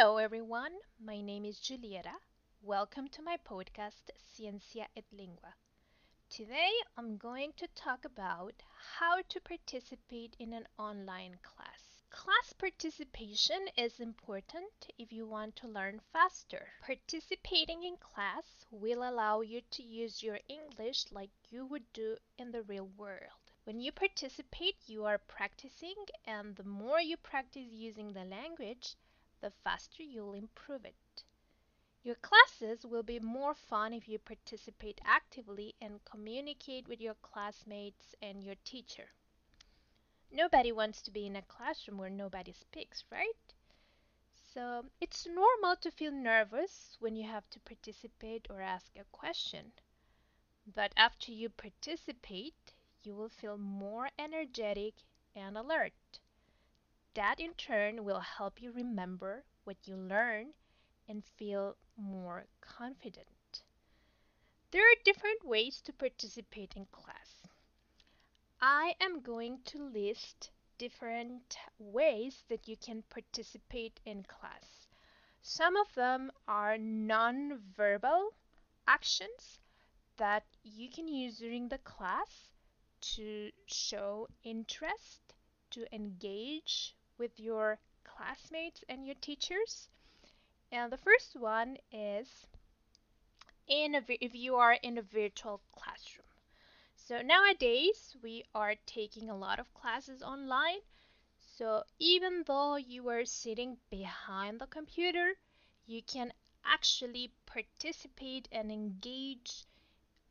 Hello, everyone. My name is Julieta. Welcome to my podcast, Ciencia et Lingua. Today, I'm going to talk about how to participate in an online class. Class participation is important if you want to learn faster. Participating in class will allow you to use your English like you would do in the real world. When you participate, you are practicing, and the more you practice using the language, the faster you'll improve it. Your classes will be more fun if you participate actively and communicate with your classmates and your teacher. Nobody wants to be in a classroom where nobody speaks, right? So it's normal to feel nervous when you have to participate or ask a question. But after you participate, you will feel more energetic and alert. That in turn will help you remember what you learn and feel more confident. There are different ways to participate in class. I am going to list different ways that you can participate in class. Some of them are non-verbal actions that you can use during the class to show interest, to engage with your classmates and your teachers. And the first one is in a, if you are in a virtual classroom. So nowadays we are taking a lot of classes online. So even though you are sitting behind the computer, you can actually participate and engage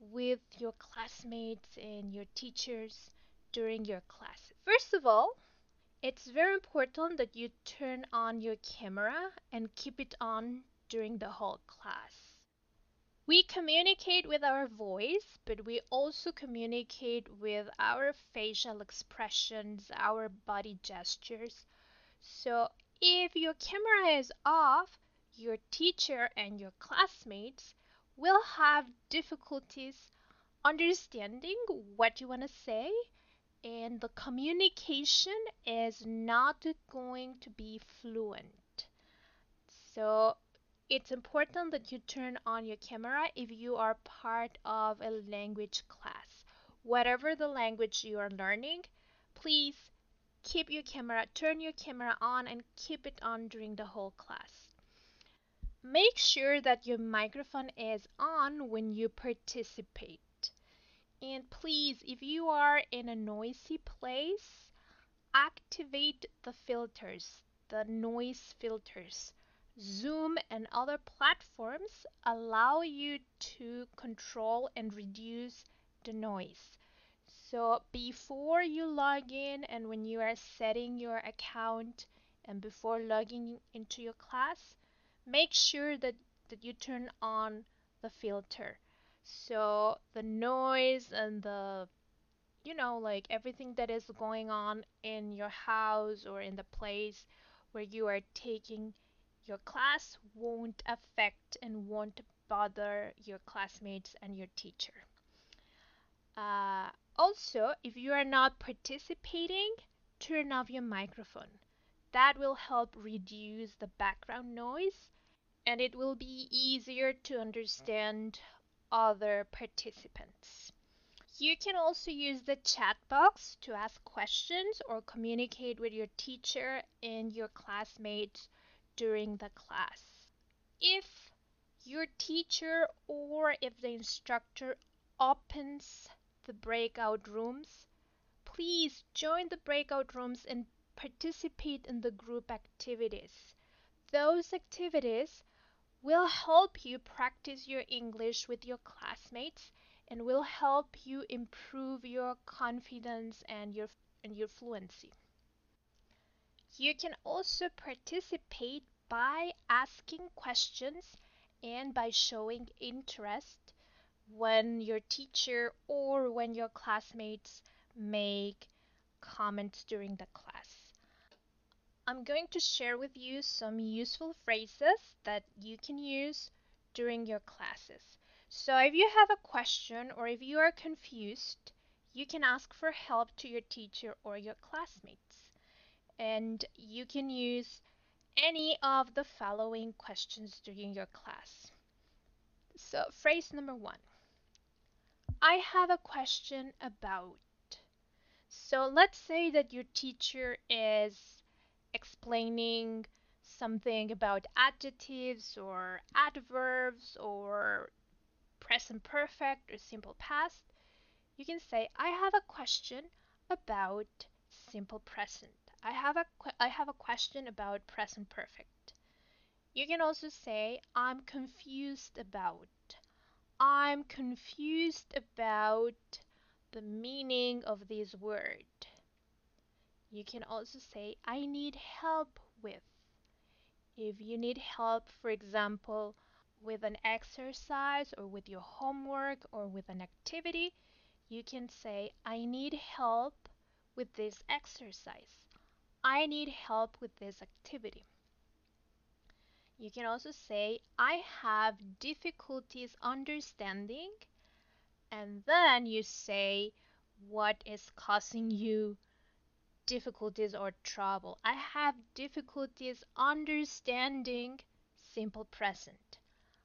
with your classmates and your teachers during your classes. First of all, it's very important that you turn on your camera and keep it on during the whole class. We communicate with our voice, but we also communicate with our facial expressions, our body gestures. So if your camera is off, your teacher and your classmates will have difficulties understanding what you want to say and the communication is not going to be fluent. So it's important that you turn on your camera if you are part of a language class. Whatever the language you are learning, please keep your camera, turn your camera on and keep it on during the whole class. Make sure that your microphone is on when you participate. And please, if you are in a noisy place, activate the filters, the noise filters. Zoom and other platforms allow you to control and reduce the noise. So before you log in and when you are setting your account and before logging into your class, make sure that, that you turn on the filter. So the noise and the you know like everything that is going on in your house or in the place where you are taking your class won't affect and won't bother your classmates and your teacher. Uh, also, if you are not participating, turn off your microphone. That will help reduce the background noise and it will be easier to understand other participants. You can also use the chat box to ask questions or communicate with your teacher and your classmates during the class. If your teacher or if the instructor opens the breakout rooms, please join the breakout rooms and participate in the group activities. Those activities will help you practice your English with your classmates and will help you improve your confidence and your and your fluency. You can also participate by asking questions and by showing interest when your teacher or when your classmates make comments during the class. I'm going to share with you some useful phrases that you can use during your classes. So if you have a question or if you are confused, you can ask for help to your teacher or your classmates. And you can use any of the following questions during your class. So, phrase number one I have a question about. So, let's say that your teacher is explaining something about adjectives or adverbs or present perfect or simple past. You can say, I have a question about simple present. I have a I have a question about present perfect. You can also say I'm confused about. I'm confused about the meaning of this word. You can also say I need help with. If you need help, for example, with an exercise or with your homework or with an activity, you can say I need help with this exercise. I need help with this activity. You can also say, I have difficulties understanding, and then you say what is causing you difficulties or trouble. I have difficulties understanding simple present.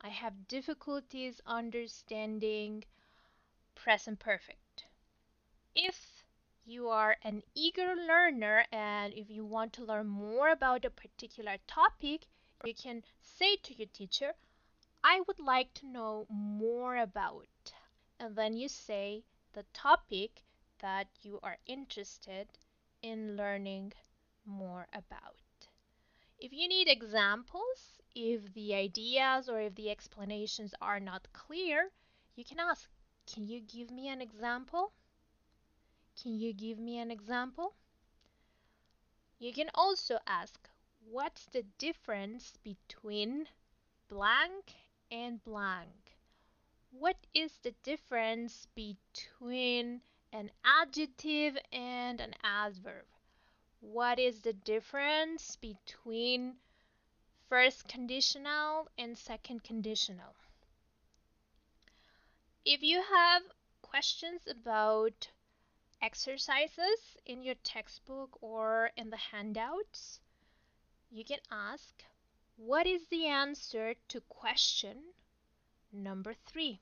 I have difficulties understanding present perfect. If you are an eager learner and if you want to learn more about a particular topic, you can say to your teacher, I would like to know more about. And then you say the topic that you are interested in learning more about. If you need examples, if the ideas or if the explanations are not clear, you can ask, Can you give me an example? Can you give me an example? You can also ask, what's the difference between blank and blank? What is the difference between an adjective and an adverb? What is the difference between first conditional and second conditional? If you have questions about exercises in your textbook or in the handouts, you can ask, what is the answer to question number three?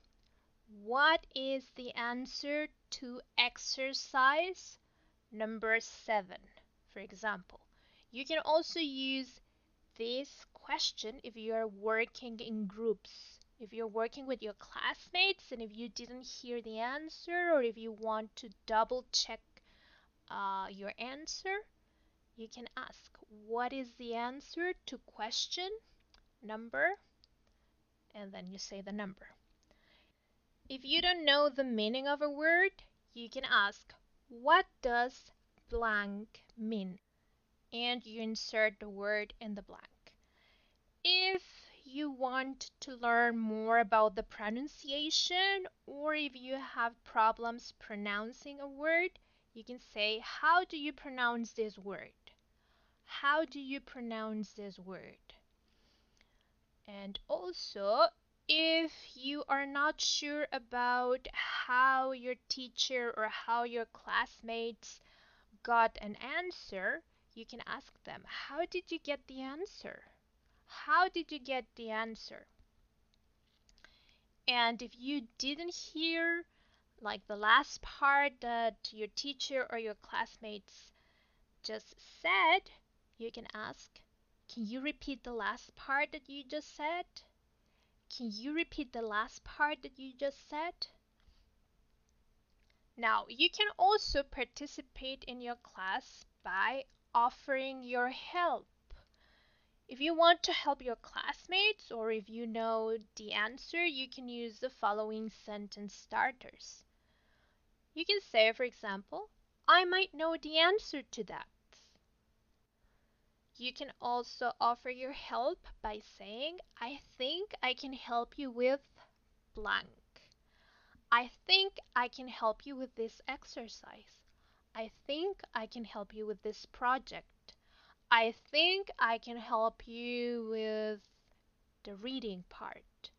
What is the answer to exercise number seven, for example? You can also use this question if you are working in groups if you're working with your classmates and if you didn't hear the answer or if you want to double check uh, your answer, you can ask, what is the answer to question number? And then you say the number. If you don't know the meaning of a word, you can ask, what does blank mean? And you insert the word in the blank. If you want to learn more about the pronunciation or if you have problems pronouncing a word, you can say, How do you pronounce this word? How do you pronounce this word? And also, if you are not sure about how your teacher or how your classmates got an answer, you can ask them, How did you get the answer? How did you get the answer? And if you didn't hear like the last part that your teacher or your classmates just said, you can ask, Can you repeat the last part that you just said? Can you repeat the last part that you just said? Now, you can also participate in your class by offering your help. If you want to help your classmates or if you know the answer, you can use the following sentence starters. You can say, for example, I might know the answer to that. You can also offer your help by saying, I think I can help you with blank. I think I can help you with this exercise. I think I can help you with this project. I think I can help you with the reading part.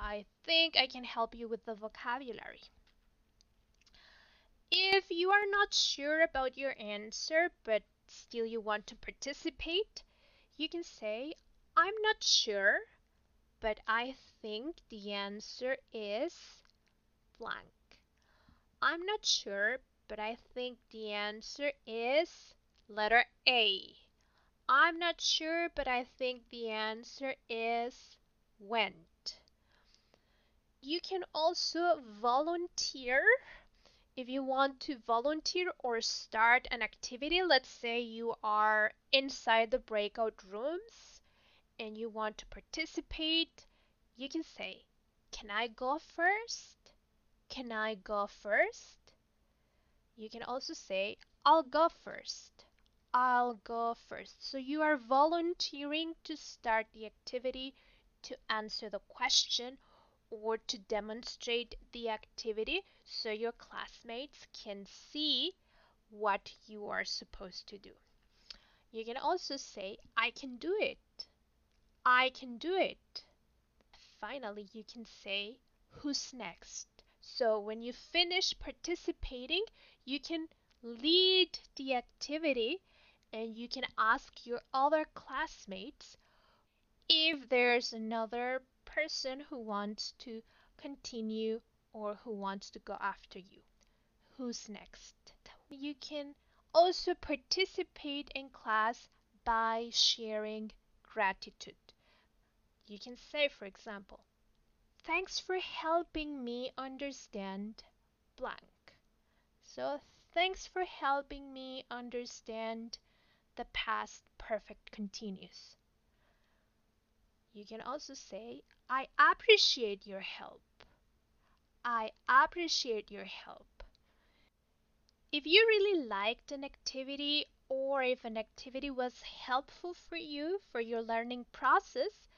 I think I can help you with the vocabulary. If you are not sure about your answer but still you want to participate, You can say, I'm not sure, but I think the answer is blank. I'm not sure, but I think the answer is letter A. I'm not sure, but I think the answer is went. You can also volunteer if you want to volunteer or start an activity. Let's say you are inside the breakout rooms and you want to participate. You can say, Can I go first? Can I go first? You can also say, I'll go first. I'll go first. So you are volunteering to start the activity, to answer the question, or to demonstrate the activity so your classmates can see what you are supposed to do. You can also say, I can do it. I can do it. Finally, you can say, Who's next? So when you finish participating, you can lead the activity and you can ask your other classmates if there's another person who wants to continue or who wants to go after you. Who's next? You can also participate in class by sharing gratitude. You can say, for example, Thanks for helping me understand blank. So, thanks for helping me understand the past perfect continuous. You can also say, I appreciate your help. I appreciate your help. If you really liked an activity or if an activity was helpful for you for your learning process,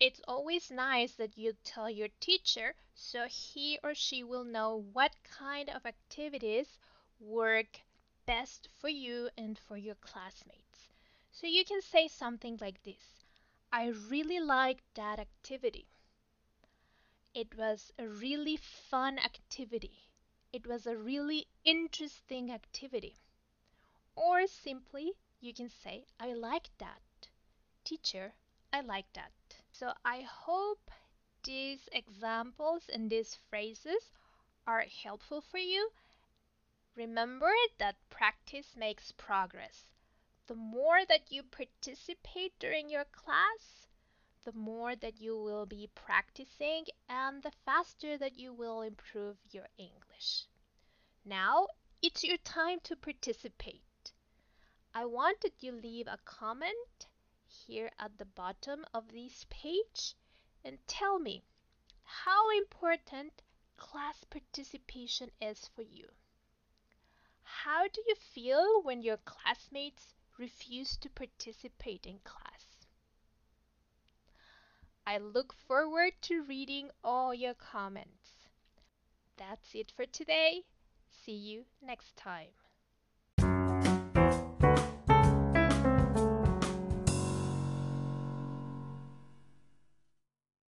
it's always nice that you tell your teacher so he or she will know what kind of activities work best for you and for your classmates. So you can say something like this I really liked that activity. It was a really fun activity. It was a really interesting activity. Or simply, you can say, I like that. Teacher, I like that. So I hope these examples and these phrases are helpful for you. Remember that practice makes progress. The more that you participate during your class, the more that you will be practicing and the faster that you will improve your English. Now it's your time to participate. I want that you leave a comment here at the bottom of this page and tell me how important class participation is for you. How do you feel when your classmates refuse to participate in class? I look forward to reading all your comments. That's it for today. See you next time.